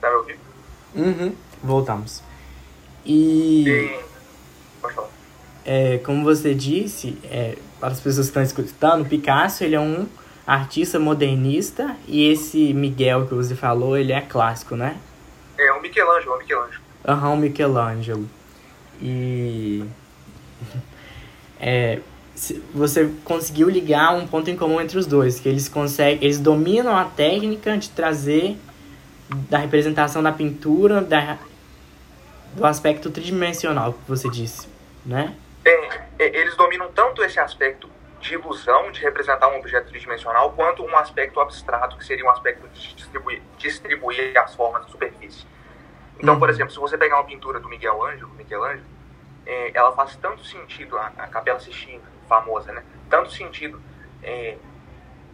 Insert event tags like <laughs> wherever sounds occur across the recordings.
Tá me ouvindo? Uhum, voltamos. E, E... Pode falar. é, como você disse, é, para as pessoas que estão escutando, Picasso ele é um artista modernista e esse Miguel que você falou, ele é clássico, né? É o Michelangelo, o Michelangelo. Aham, Michelangelo. E. <laughs> É, você conseguiu ligar um ponto em comum entre os dois, que eles conseguem, eles dominam a técnica de trazer da representação da pintura, da, do aspecto tridimensional que você disse, né? É, eles dominam tanto esse aspecto de ilusão, de representar um objeto tridimensional, quanto um aspecto abstrato, que seria um aspecto de distribuir, distribuir as formas da superfície. Então, por Uhum. exemplo, se você pegar uma pintura do Miguel Ângelo, Michelangelo, é, ela faz tanto sentido, a, a Capela Sistina, famosa, né? Tanto sentido é,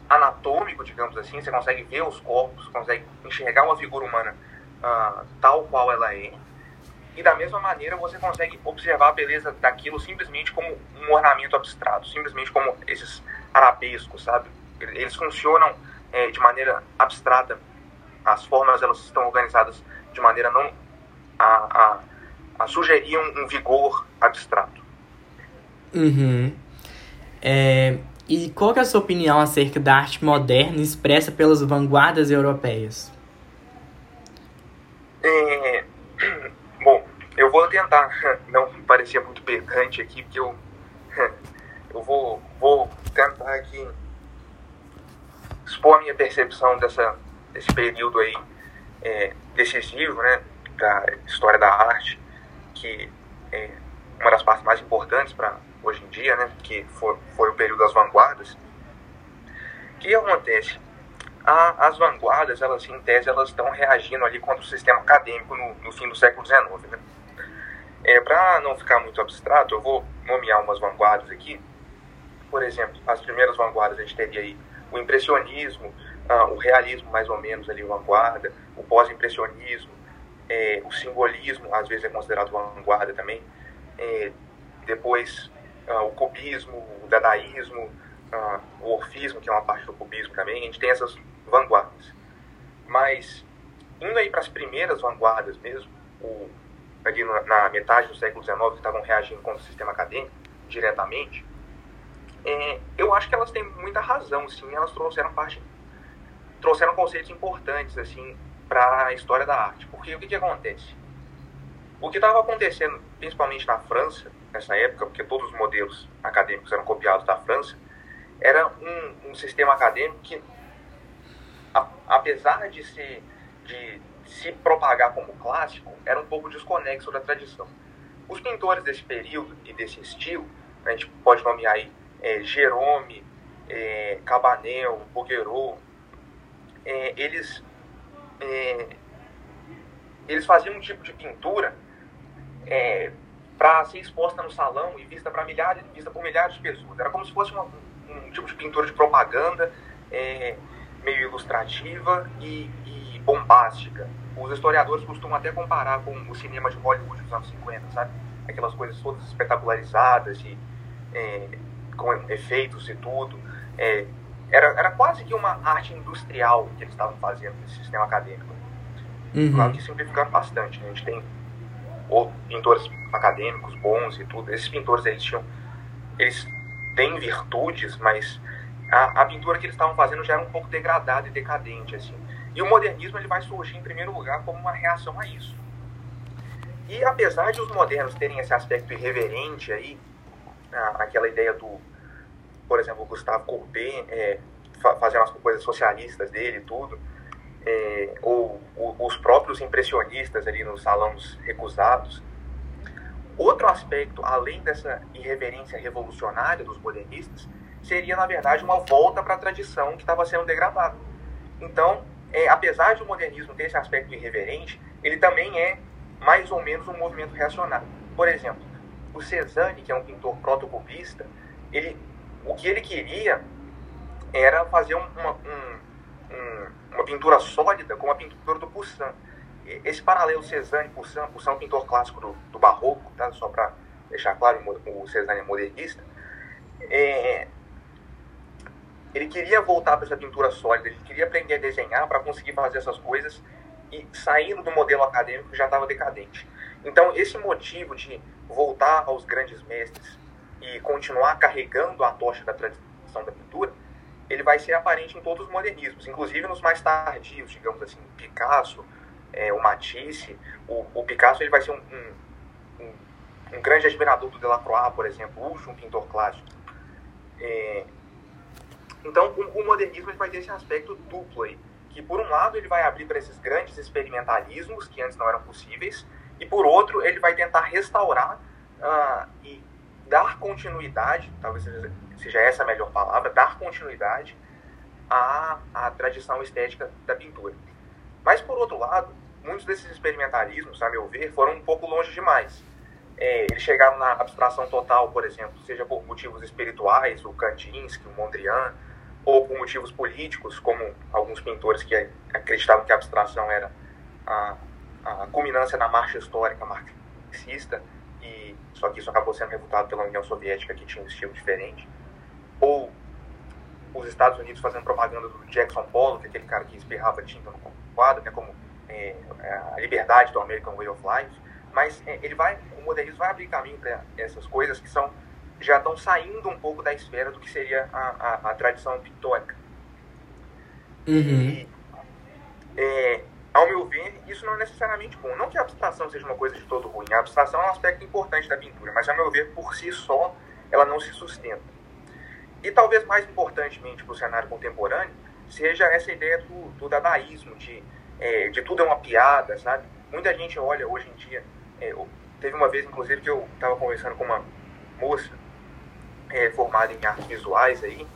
anatômico, digamos assim, você consegue ver os corpos, consegue enxergar uma figura humana ah, tal qual ela é, e da mesma maneira você consegue observar a beleza daquilo simplesmente como um ornamento abstrato, simplesmente como esses arabescos, sabe? Eles funcionam é, de maneira abstrata. As formas elas estão organizadas de maneira não a, a, a sugerir um, um vigor abstrato. Uhum. É, e qual é a sua opinião acerca da arte moderna expressa pelas vanguardas europeias? É, <clears throat> bom, eu vou tentar <laughs> não parecer muito pedante aqui, porque eu, <laughs> eu vou, vou tentar aqui expor a minha percepção dessa, desse período aí é, decisivo, né, da história da arte, que é uma das partes mais importantes para hoje em dia, né, que foi, foi o período das vanguardas. O que acontece? A, as vanguardas, elas em tese, elas estão reagindo ali contra o sistema acadêmico no, no fim do século XIX. Né? É, Para não ficar muito abstrato, eu vou nomear umas vanguardas aqui. Por exemplo, as primeiras vanguardas a gente teria aí o impressionismo, ah, o realismo mais ou menos ali, vanguarda, o pós-impressionismo, é, o simbolismo, às vezes é considerado vanguarda também. É, depois o cubismo, o dadaísmo, ah, o orfismo, que é uma parte do cubismo também. A gente tem essas vanguardas. Mas, indo aí para as primeiras vanguardas mesmo, o, ali na, na metade do século XIX, que estavam reagindo contra o sistema acadêmico diretamente, é, eu acho que elas têm muita razão, sim. Elas trouxeram parte, trouxeram conceitos importantes assim para a história da arte. Porque o que, que acontece? O que estava acontecendo, principalmente na França nessa época, porque todos os modelos acadêmicos eram copiados da França, era um, um sistema acadêmico que, a, apesar de se, de se propagar como clássico, era um pouco desconexo da tradição. Os pintores desse período e desse estilo, a gente pode nomear aí é, Jerome, é, Cabanel, Bouguereau, é, eles, é, eles faziam um tipo de pintura é, para ser exposta no salão e vista, pra milhares, vista por milhares de pessoas. Era como se fosse uma, um tipo de pintura de propaganda, é, meio ilustrativa e, e bombástica. Os historiadores costumam até comparar com o cinema de Hollywood dos anos 50, sabe? Aquelas coisas todas espetacularizadas e é, com efeitos e tudo. É, era, era quase que uma arte industrial que eles estavam fazendo nesse sistema acadêmico. Claro Uhum. que simplificando bastante. né? A gente tem ou pintores acadêmicos bons e tudo. Esses pintores eles tinham, eles têm virtudes, mas a, a pintura que eles estavam fazendo já era um pouco degradada e decadente assim. E o modernismo ele vai surgir em primeiro lugar como uma reação a isso. E apesar de os modernos terem esse aspecto irreverente aí, aquela ideia do, por exemplo, Gustavo Courbet é, fa- fazendo as coisas socialistas dele e tudo, é, ou o- os próprios impressionistas ali nos salões recusados. Outro aspecto, além dessa irreverência revolucionária dos modernistas, seria, na verdade, uma volta para a tradição que estava sendo degradada. Então, é, apesar de o modernismo ter esse aspecto irreverente, ele também é mais ou menos um movimento reacionário. Por exemplo, o Cezanne, que é um pintor protocubista, ele, o que ele queria era fazer um- uma, um- um- uma pintura sólida como a pintura do Poussin. E- Esse paralelo Cezanne-Poussin, Poussin é um pintor clássico do, do barroco, tá? só para deixar claro, o Cezanne é modernista. É, ele queria voltar para essa pintura sólida, ele queria aprender a desenhar para conseguir fazer essas coisas e saindo do modelo acadêmico já estava decadente. Então, esse motivo de voltar aos grandes mestres e continuar carregando a tocha da tradição da pintura, ele vai ser aparente em todos os modernismos, inclusive nos mais tardios, digamos assim, Picasso, é, o Matisse. O, o, Picasso ele vai ser um, um, um, um, grande admirador do Delacroix, por exemplo, último pintor clássico. É, então, o, o modernismo vai ter esse aspecto duplo aí, que por um lado ele vai abrir para esses grandes experimentalismos que antes não eram possíveis, e por outro ele vai tentar restaurar uh, e dar continuidade, talvez seja, essa a melhor palavra, dar continuidade à, à tradição estética da pintura. Mas, por outro lado, muitos desses experimentalismos, a meu ver, foram um pouco longe demais. É, eles chegaram na abstração total, por exemplo, seja por motivos espirituais, o Kandinsky, o Mondrian, ou por motivos políticos, como alguns pintores que acreditavam que a abstração era a, a culminância da marcha histórica marxista, só que isso acabou sendo refutado pela União Soviética, que tinha um estilo diferente ou os Estados Unidos fazendo propaganda do Jackson Pollock, aquele cara que espirrava tinta no quadro, né, como é, é, a liberdade do American Way of Life, mas é, ele vai, o modernismo vai abrir caminho para essas coisas que são já estão saindo um pouco da esfera do que seria a, a, a tradição pictórica. Uhum. E, é, ao meu ver, isso não é necessariamente bom. Não que a abstração seja uma coisa de todo ruim. A abstração é um aspecto importante da pintura, mas, ao meu ver, por si só, ela não se sustenta. E talvez mais importantemente para o cenário contemporâneo, seja essa ideia do, do dadaísmo, de, é, de tudo é uma piada, sabe? Muita gente olha hoje em dia. É, teve uma vez, inclusive, que eu estava conversando com uma moça é, formada em artes visuais aí,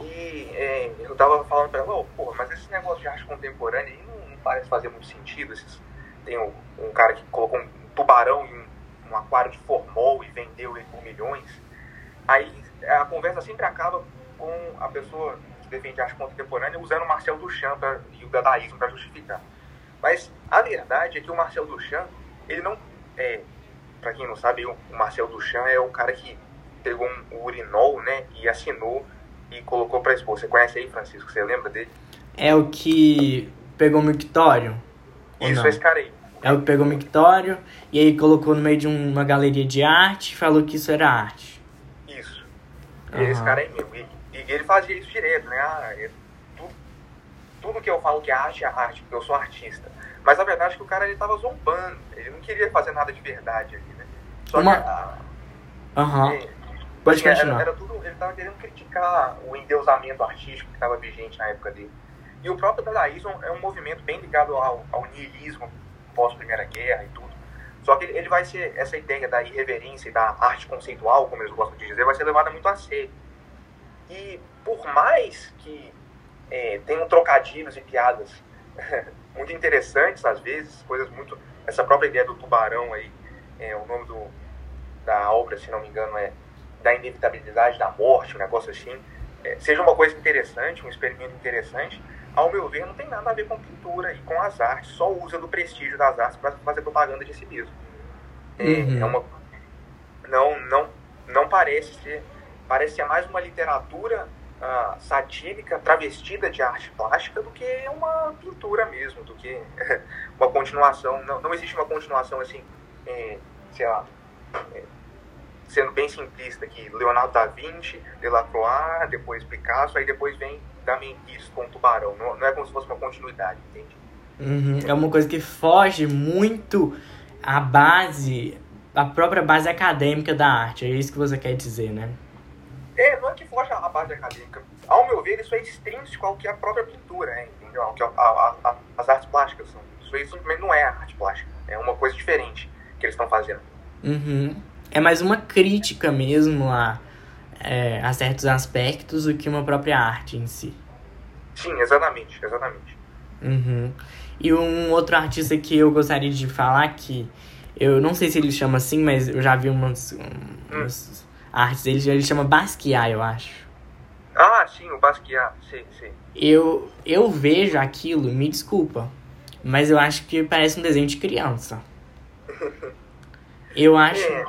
e é, eu estava falando para ela, oh, porra, mas esse negócio de arte contemporânea aí parece fazer muito sentido. Tem um, um, cara que colocou um tubarão em um, um aquário de formol e vendeu ele por milhões. Aí a conversa sempre acaba com a pessoa que defende arte contemporânea usando o Marcel Duchamp pra, e o dadaísmo para justificar. Mas a verdade é que o Marcel Duchamp, ele não. É, para quem não sabe, o Marcel Duchamp é o cara que pegou um urinol, né, e assinou e colocou para expor. Você conhece aí, Francisco? Você lembra dele? É o que pegou o mictório? Isso, é esse cara aí. É o que pegou o mictório e aí colocou no meio de uma galeria de arte e falou que isso era arte. E uhum. esse cara é meu. E, e, ele fazia isso direto, né? Ah, é tudo, tudo que eu falo que é arte é arte, porque eu sou artista. Mas a verdade é que o cara ele tava zombando. Ele não queria fazer nada de verdade ali, né? Só Uma... que. Aham. Uhum. É, Pode continuar. Era, era, tudo, ele tava querendo criticar o endeusamento artístico que estava vigente na época dele. E o próprio dadaísmo é um movimento bem ligado ao, ao niilismo pós-Primeira Guerra e tudo. Só que ele vai ser, essa ideia da irreverência e da arte conceitual, como eles gostam de dizer, vai ser levada muito a sério. E por mais que é, tenham trocadilhos e piadas <laughs> muito interessantes às vezes, coisas muito. Essa própria ideia do tubarão aí, é, o nome do, da obra, se não me engano, é Da Inevitabilidade da Morte, um negócio assim. É, seja uma coisa interessante, um experimento interessante, ao meu ver, não tem nada a ver com pintura e com as artes, só usa do prestígio das artes para fazer propaganda de si mesmo. É, uhum. é uma, não, não, não parece ser, parece ser mais uma literatura uh, satírica travestida de arte plástica do que uma pintura mesmo, do que <laughs> uma continuação. Não, não existe uma continuação assim, é, sei lá, é, sendo bem simplista aqui, Leonardo da Vinci, Delacroix, depois Picasso, aí depois vem Damien Hirst com o Tubarão. Não, não, é como se fosse uma continuidade, entende? Uhum. É uma coisa que foge muito à base, a própria base acadêmica da arte. É isso que você quer dizer, né? É, não é que foge à base acadêmica. Ao meu ver, isso é extrínseco ao que a própria pintura é, entendeu? Ao que a, a, a, as artes plásticas são. Isso aí simplesmente não é arte plástica. É uma coisa diferente que eles estão fazendo. Uhum. É mais uma crítica mesmo a é, a certos aspectos do que uma própria arte em si. Sim, exatamente, exatamente. Uhum. E um outro artista que eu gostaria de falar que eu não sei se ele chama assim, mas eu já vi umas, umas hum. artes dele, ele chama Basquiat, eu acho. Ah, sim, o Basquiat, sim, sim. Eu, eu vejo aquilo, me desculpa, mas eu acho que parece um desenho de criança. <laughs> Eu acho. É.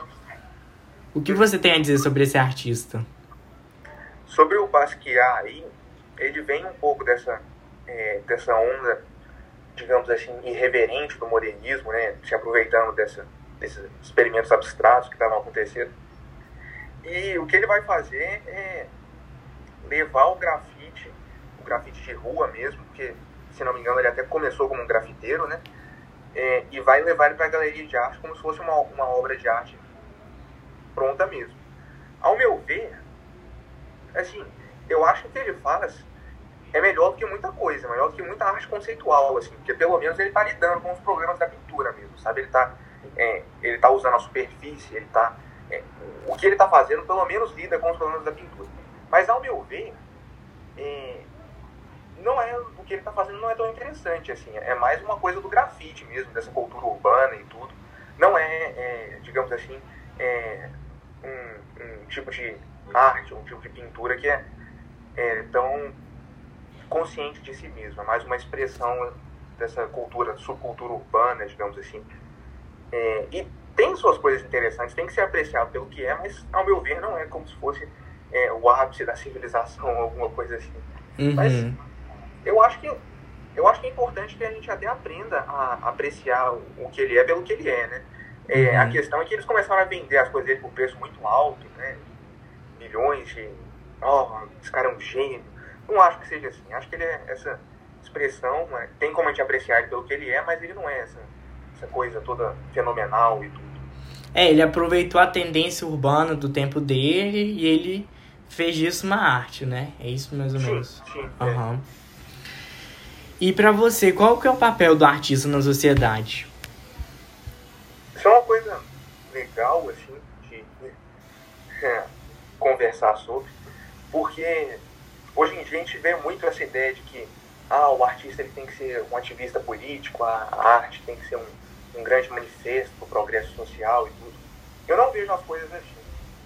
O que você tem a dizer sobre esse artista? Sobre o Basquiat aí, ele vem um pouco dessa, é, dessa onda digamos assim, irreverente do modernismo, né, se aproveitando dessa, desses experimentos abstratos que estavam acontecendo. E o que ele vai fazer é levar o grafite, o grafite de rua mesmo, porque, se não me engano, ele até começou como um grafiteiro, né? É, e vai levar ele para a galeria de arte como se fosse uma, uma obra de arte pronta mesmo. Ao meu ver, assim, eu acho que ele faz é melhor do que muita coisa, melhor do que muita arte conceitual, assim, porque pelo menos ele está lidando com os problemas da pintura mesmo, sabe? Ele está é, ele tá usando a superfície, ele está é, o que ele está fazendo pelo menos lida com os problemas da pintura. Mas ao meu ver, é, não é o que ele está fazendo não é tão interessante assim, é mais uma coisa do grafite mesmo, dessa cultura urbana e tudo. Não é, é digamos assim, é, um, um, tipo de arte, um tipo de pintura que é, é tão consciente de si mesmo, é mais uma expressão dessa cultura, subcultura urbana, digamos assim. É, e tem suas coisas interessantes, tem que ser apreciado pelo que é, mas ao meu ver não é como se fosse é, o ápice da civilização, <laughs> alguma coisa assim. Uhum. Mas eu acho que eu acho que é importante que a gente até aprenda a apreciar o que ele é pelo que ele é, né? É, uhum. A questão é que eles começaram a vender as coisas dele por preço muito alto, né? Milhões de. Oh, esse cara é um gênio. Não acho que seja assim. Acho que ele é essa expressão, né? tem como a gente apreciar ele pelo que ele é, mas ele não é essa, essa coisa toda fenomenal e tudo. É, ele aproveitou a tendência urbana do tempo dele e ele fez disso uma arte, né? É isso mais ou menos. Sim, sim. Uhum. É. E para você, qual que é o papel do artista na sociedade? Isso é uma coisa legal, assim, de é, conversar sobre, porque hoje em dia a gente vê muito essa ideia de que ah, o artista ele tem que ser um ativista político, a arte tem que ser um, um grande manifesto para o progresso social e tudo. Eu não vejo as coisas assim.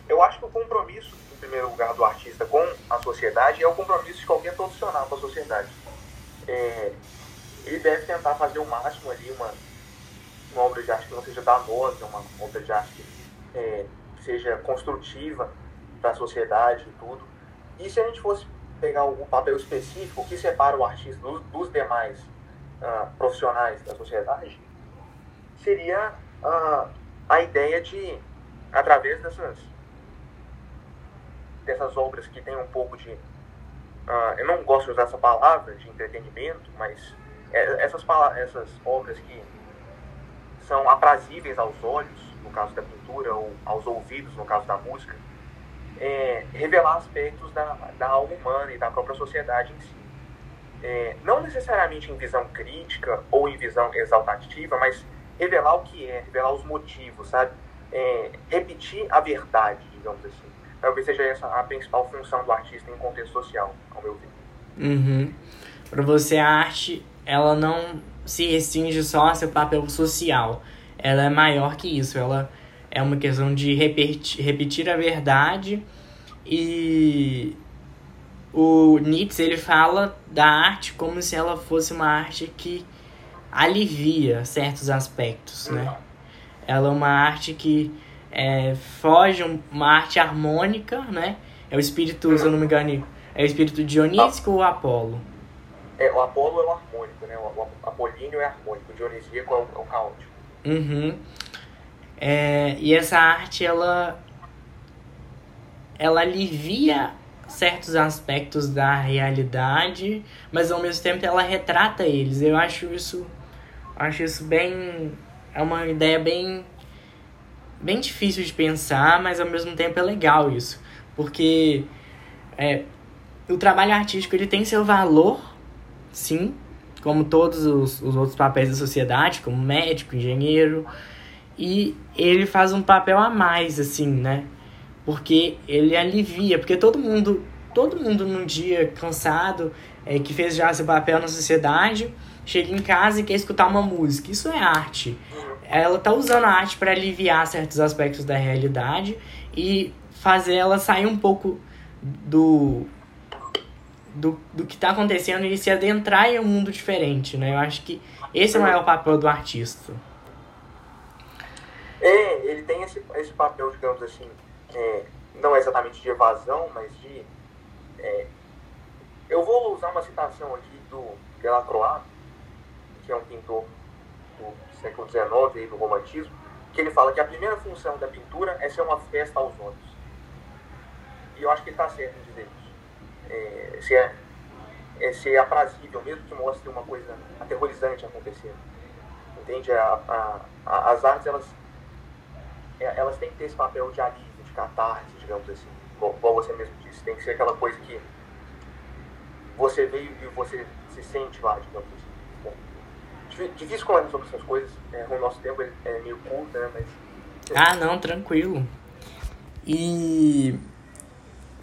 Eu acho que o compromisso, em primeiro lugar, do artista com a sociedade é o compromisso de qualquer profissional com a sociedade. É, ele deve tentar fazer o máximo ali, uma, uma obra de arte que não seja danosa, uma obra de arte que é, seja construtiva para a sociedade e tudo. E se a gente fosse pegar o papel específico que separa o artista dos, dos demais uh, profissionais da sociedade, seria uh, a ideia de, através dessas, dessas obras que tem um pouco de. Uh, eu não gosto de usar essa palavra de entretenimento, mas é, essas, essas obras que são aprazíveis aos olhos, no caso da pintura, ou aos ouvidos, no caso da música, é, revelar aspectos da, da alma humana e da própria sociedade em si. É, não necessariamente em visão crítica ou em visão exaltativa, mas revelar o que é, revelar os motivos, sabe? É, repetir a verdade, digamos assim. Talvez seja essa a principal função do artista em contexto social, ao meu ver. Uhum. Para você, a arte ela não se restringe só a seu papel social. Ela é maior que isso. Ela é uma questão de repetir, repetir a verdade e o Nietzsche ele fala da arte como se ela fosse uma arte que alivia certos aspectos, né? Ela é uma arte que é, foge, uma arte harmônica, né? É o espírito, se eu não me engano, é o espírito dionísico ou Apolo? É, o Apolo é o harmônico, né? O Apolíneo é harmônico, o Dionisíaco é o, é o caótico. Uhum. É, e essa arte, ela, ela alivia certos aspectos da realidade, mas ao mesmo tempo ela retrata eles. Eu acho isso, acho isso bem, é uma ideia bem, bem difícil de pensar, mas ao mesmo tempo é legal isso, porque é, o trabalho artístico ele tem seu valor sim, como todos os, os outros papéis da sociedade, como médico, engenheiro, e ele faz um papel a mais, assim, né? Porque ele alivia, porque todo mundo, todo mundo num dia cansado, é, que fez já seu papel na sociedade, chega em casa e quer escutar uma música. Isso é arte. Ela tá usando a arte para aliviar certos aspectos da realidade e fazer ela sair um pouco do do, do que está acontecendo e se adentrar em um mundo diferente, né? Eu acho que esse é o maior papel do artista. É, ele tem esse, esse papel, digamos assim, é, não exatamente de evasão, mas de. É, eu vou usar uma citação aqui do Delacroix, que é um pintor do século XIX, do romantismo, que ele fala que a primeira função da pintura é ser uma festa aos olhos. E eu acho que ele está certo em dizer isso. É, se é, é ser aprazível, mesmo que mostre uma coisa aterrorizante acontecendo. Entende? A, a, as artes, elas, é, elas têm que ter esse papel de alívio, de catarse, digamos assim. Como você mesmo disse, tem que ser aquela coisa que você veio e você se sente lá, digamos assim. Bom, difícil comentar sobre essas coisas, é, o nosso tempo é meio curto, né? Mas... Ah, não, tranquilo. E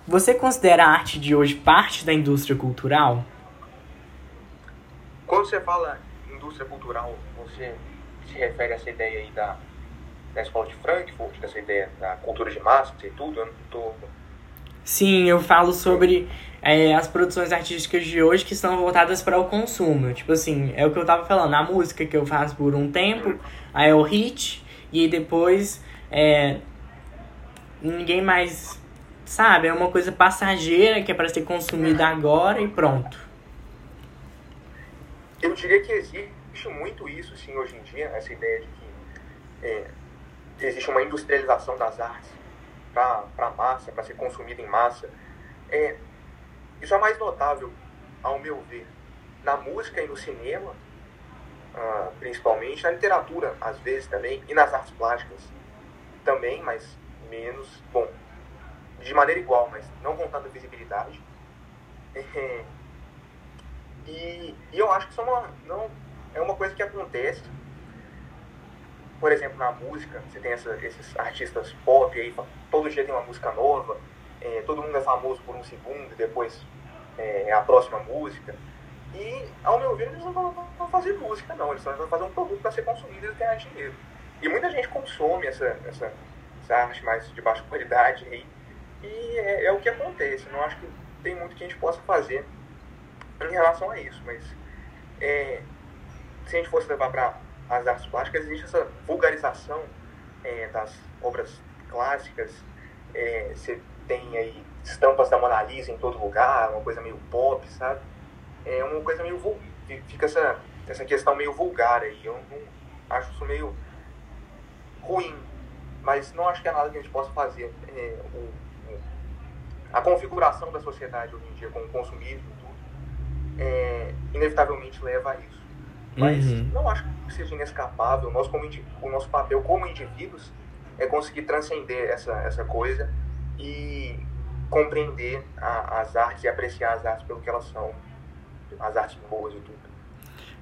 você considera a arte de hoje parte da indústria cultural? Quando você fala indústria cultural, você se refere a essa ideia aí da, da escola de Frankfurt, dessa ideia da cultura de massa e tudo? Eu não tô... Sim, eu falo sobre é, as produções artísticas de hoje que são voltadas para o consumo. Tipo assim, é o que eu tava falando, a música que eu faço por um tempo, aí é o hit, e depois é, ninguém mais sabe, é uma coisa passageira que é para ser consumida agora e pronto. Eu diria que existe muito isso, sim, hoje em dia, essa ideia de que é, existe uma industrialização das artes para massa, para ser consumida em massa. É, isso é mais notável, ao meu ver, na música e no cinema, uh, principalmente, na literatura, às vezes também, e nas artes plásticas também, mas menos, bom, de maneira igual, mas não com tanta visibilidade. É, <laughs> e, e, eu acho que isso é uma, não, é uma coisa que acontece. Por exemplo, na música, você tem essa, esses artistas pop aí, todo dia tem uma música nova, é, todo mundo é famoso por um segundo, depois é, a próxima música. E, ao meu ver, eles não vão fazer música, não. Eles vão fazer um produto para ser consumido e ganhar dinheiro. E muita gente consome essa, essa, essa arte mais de baixa qualidade aí. E é, é, o que acontece. Não acho que tem muito que a gente possa fazer em relação a isso. Mas é, se a gente fosse levar para as artes plásticas, existe essa vulgarização é, das obras clássicas. É, você tem aí estampas da Mona Lisa em todo lugar, uma coisa meio pop, sabe? É uma coisa meio. Fica essa, essa questão meio vulgar aí. Eu não acho isso meio ruim, mas não acho que é nada que a gente possa fazer. É, o, a configuração da sociedade hoje em dia, com o consumismo e tudo, é, inevitavelmente leva a isso. Mas uhum. não acho que seja inescapável. Nós, como, o nosso papel como indivíduos é conseguir transcender essa, essa coisa e compreender a, as artes e apreciar as artes pelo que elas são, as artes boas e tudo.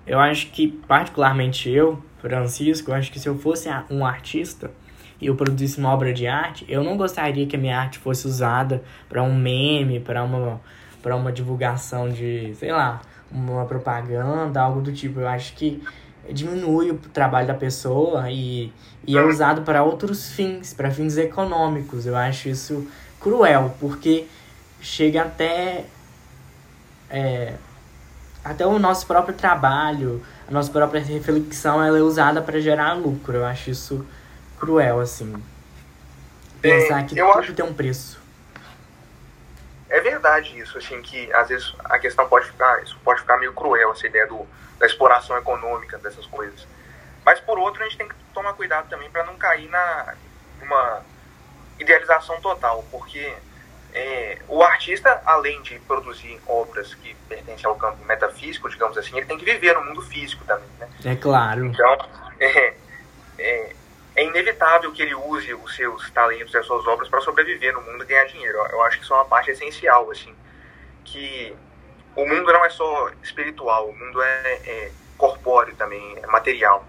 Eu acho que, particularmente eu, Francisco, eu acho que se eu fosse um artista e eu produzisse uma obra de arte, eu não gostaria que a minha arte fosse usada para um meme, para uma, para uma divulgação de, sei lá, uma propaganda, algo do tipo. Eu acho que diminui o trabalho da pessoa e, e é usado para outros fins, para fins econômicos. Eu acho isso cruel, porque chega até é, até o nosso próprio trabalho, a nossa própria reflexão, ela é usada para gerar lucro. Eu acho isso cruel, assim. Pensar é, que tudo acho... tem um preço. É verdade isso, assim, que às vezes a questão pode ficar, isso pode ficar meio cruel, essa ideia do, da exploração econômica dessas coisas. Mas por outro, a gente tem que tomar cuidado também para não cair na uma idealização total, porque é, o artista, além de produzir obras que pertencem ao campo metafísico, digamos assim, ele tem que viver no mundo físico também, né? É claro. Então, <laughs> é, é, é inevitável que ele use os seus talentos e as suas obras para sobreviver no mundo e ganhar dinheiro. Eu acho que isso é uma parte essencial, assim, que o mundo não é só espiritual, o mundo é, é corpóreo também, é material.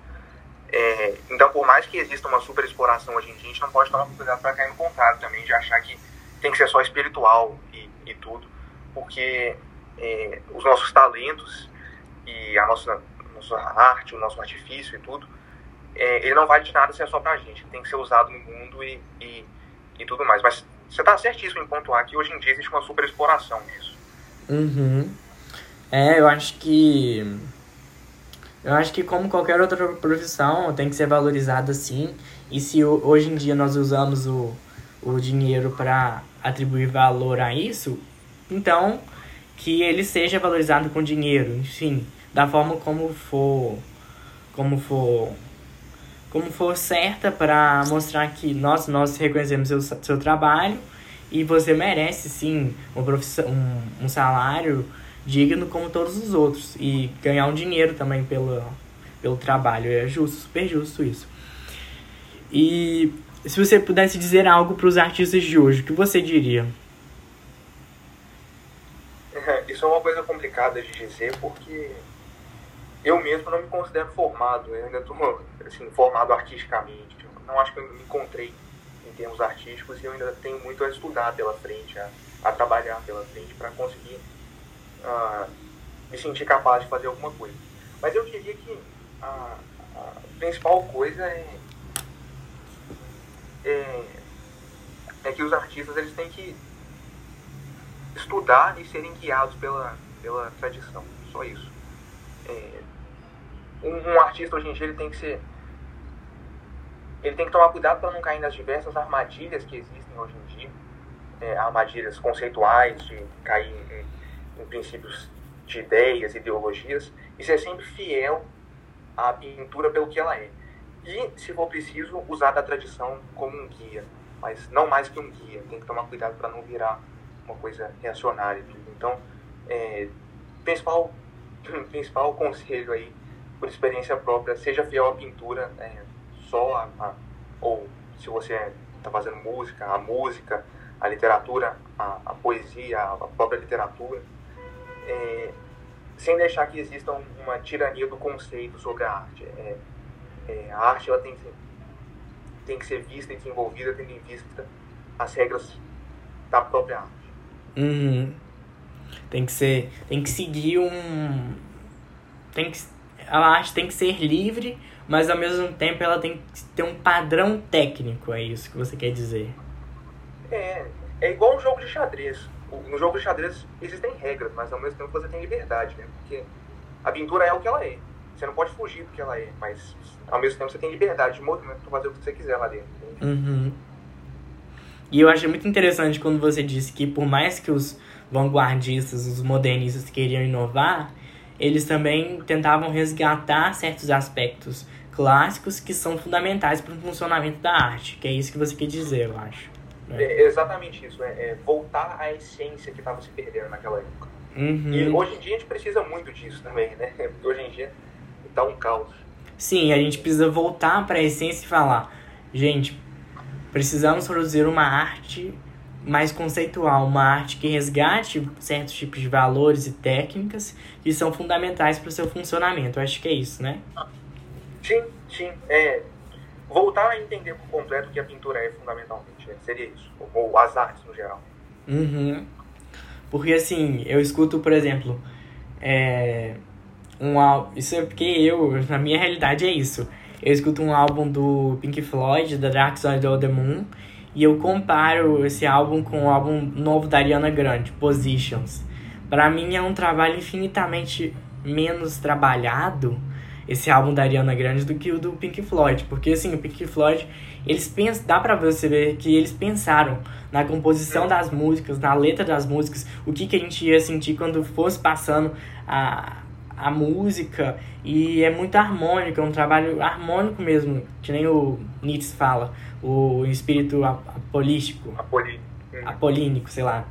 É, então, por mais que exista uma super exploração hoje em dia, a gente não pode tomar cuidado para cair no contrário também, de achar que tem que ser só espiritual e, e tudo, porque é, os nossos talentos e a nossa, nossa arte, o nosso artifício e tudo, é, ele não vale de nada se é só pra gente, tem que ser usado no mundo e, e, e tudo mais. Mas você está certíssimo em pontuar que hoje em dia existe uma super exploração disso. Uhum. É, eu acho que eu acho que como qualquer outra profissão tem que ser valorizada sim. E se hoje em dia nós usamos o, o dinheiro para atribuir valor a isso, então que ele seja valorizado com dinheiro. Enfim, da forma como for como for como for certa para mostrar que nós nós reconhecemos seu seu trabalho e você merece sim uma profissão um, um salário digno como todos os outros e ganhar um dinheiro também pelo pelo trabalho. É justo super justo isso. E se você pudesse dizer algo para os artistas de hoje o que você diria? <laughs> Isso é uma coisa complicada de dizer porque eu mesmo não me considero formado, eu ainda estou assim, formado artisticamente. Eu não acho que eu me encontrei em termos artísticos e eu ainda tenho muito a estudar pela frente, a, a trabalhar pela frente para conseguir uh, me sentir capaz de fazer alguma coisa. Mas eu diria que a, a principal coisa é, é, é que os artistas eles têm que estudar e serem guiados pela, pela tradição. Só isso. É, um, um, artista hoje em dia ele tem que ser. Ele tem que tomar cuidado para não cair nas diversas armadilhas que existem hoje em dia. É, armadilhas conceituais, de cair em, em princípios de ideias, ideologias, e ser sempre fiel à pintura pelo que ela é. E, se for preciso, usar da tradição como um guia, mas não mais que um guia. Tem que tomar cuidado para não virar uma coisa reacionária. Então, é, principal, <clears throat> principal conselho aí, por experiência própria, seja fiel à pintura, é, só a, a, ou se você está fazendo música, a música, a literatura, a, a poesia, a própria literatura, é, sem deixar que exista uma tirania do conceito sobre a arte. É, é, a arte ela tem, que, tem que ser vista e desenvolvida tendo em vista as regras da própria arte. Uhum. Tem que ser. Tem que seguir um. Tem que. A arte tem que ser livre, mas ao mesmo tempo ela tem que ter um padrão técnico, é isso que você quer dizer. É, é igual um jogo de xadrez. No jogo de xadrez existem regras, mas ao mesmo tempo você tem liberdade, né? Porque a pintura é o que ela é. Você não pode fugir do que ela é, mas ao mesmo tempo você tem liberdade de movimento para fazer o que você quiser lá dentro. Uhum. E eu achei muito interessante quando você disse que por mais que os vanguardistas, os modernistas queriam inovar, eles também tentavam resgatar certos aspectos clássicos que são fundamentais para o funcionamento da arte, que é isso que você quer dizer, eu acho. Né? É exatamente isso, é, é, voltar à essência que estava se perdendo naquela época. Uhum. E hoje em dia a gente precisa muito disso também, né? <laughs> Porque hoje em dia está um caos. Sim, a gente precisa voltar para a essência e falar, gente, Precisamos produzir uma arte mais conceitual, uma arte que resgate certos tipos de valores e técnicas que são fundamentais para o seu funcionamento. Eu acho que é isso, né? Sim, sim. É, voltar a entender por completo o que a pintura é fundamentalmente. É, seria isso. Ou, as artes no geral. Uhum. Porque assim, eu escuto, por exemplo, é, um Isso é porque eu, na minha realidade, é isso eu escuto um álbum do Pink Floyd, The Dark Side of the Moon, e eu comparo esse álbum com o álbum novo da Ariana Grande, Positions. Para mim é um trabalho infinitamente menos trabalhado esse álbum da Ariana Grande do que o do Pink Floyd, porque assim, o Pink Floyd, eles pensam, dá para você ver que eles pensaram na composição das músicas, na letra das músicas, o que que a gente ia sentir quando fosse passando a a música e é muito harmônico, é um trabalho harmônico mesmo, que nem o Nietzsche fala, o espírito apolístico, Apoli... apolínico, sei lá,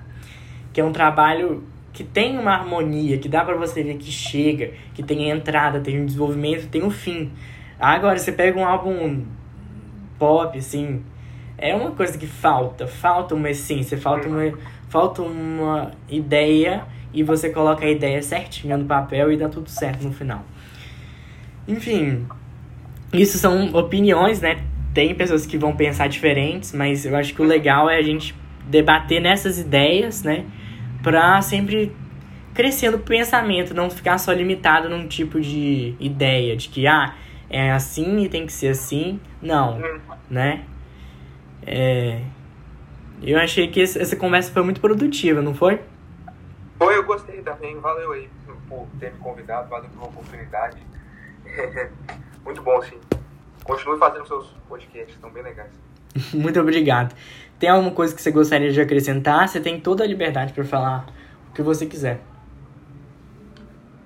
que é um trabalho que tem uma harmonia, que dá para você ver que chega, que tem a entrada, tem um desenvolvimento, tem um fim. Agora você pega um álbum pop assim, é uma coisa que falta, falta uma essência, falta uma, falta uma ideia e você coloca a ideia certinha no papel e dá tudo certo no final. Enfim, isso são opiniões, né? Tem pessoas que vão pensar diferentes, mas eu acho que o legal é a gente debater nessas ideias, né? Pra sempre crescendo o pensamento, não ficar só limitado num tipo de ideia, de que, ah, é assim e tem que ser assim. Não, né? É... Eu achei que essa conversa foi muito produtiva, não foi? Foi, eu gostei também. Valeu aí por ter me convidado, valeu pela oportunidade. <laughs> Muito bom, sim. Continue fazendo seus podcasts, estão bem legais. <laughs> Muito obrigado. Tem alguma coisa que você gostaria de acrescentar? Você tem toda a liberdade para falar o que você quiser.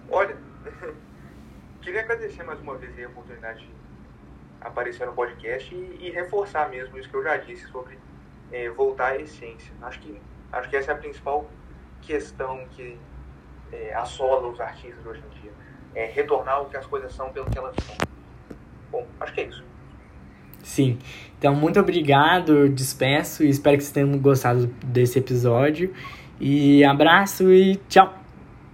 Olha, <laughs> agradecer mais uma vez a oportunidade de aparecer no podcast e, e reforçar mesmo isso que eu já disse sobre é, voltar à essência. Acho que, acho que essa é a principal questão que é, assola os artistas hoje em dia. É retornar o que as coisas são pelo que elas são. Bom, acho que é isso. Sim. Então, muito obrigado, despeço e espero que vocês tenham gostado desse episódio. E abraço e tchau!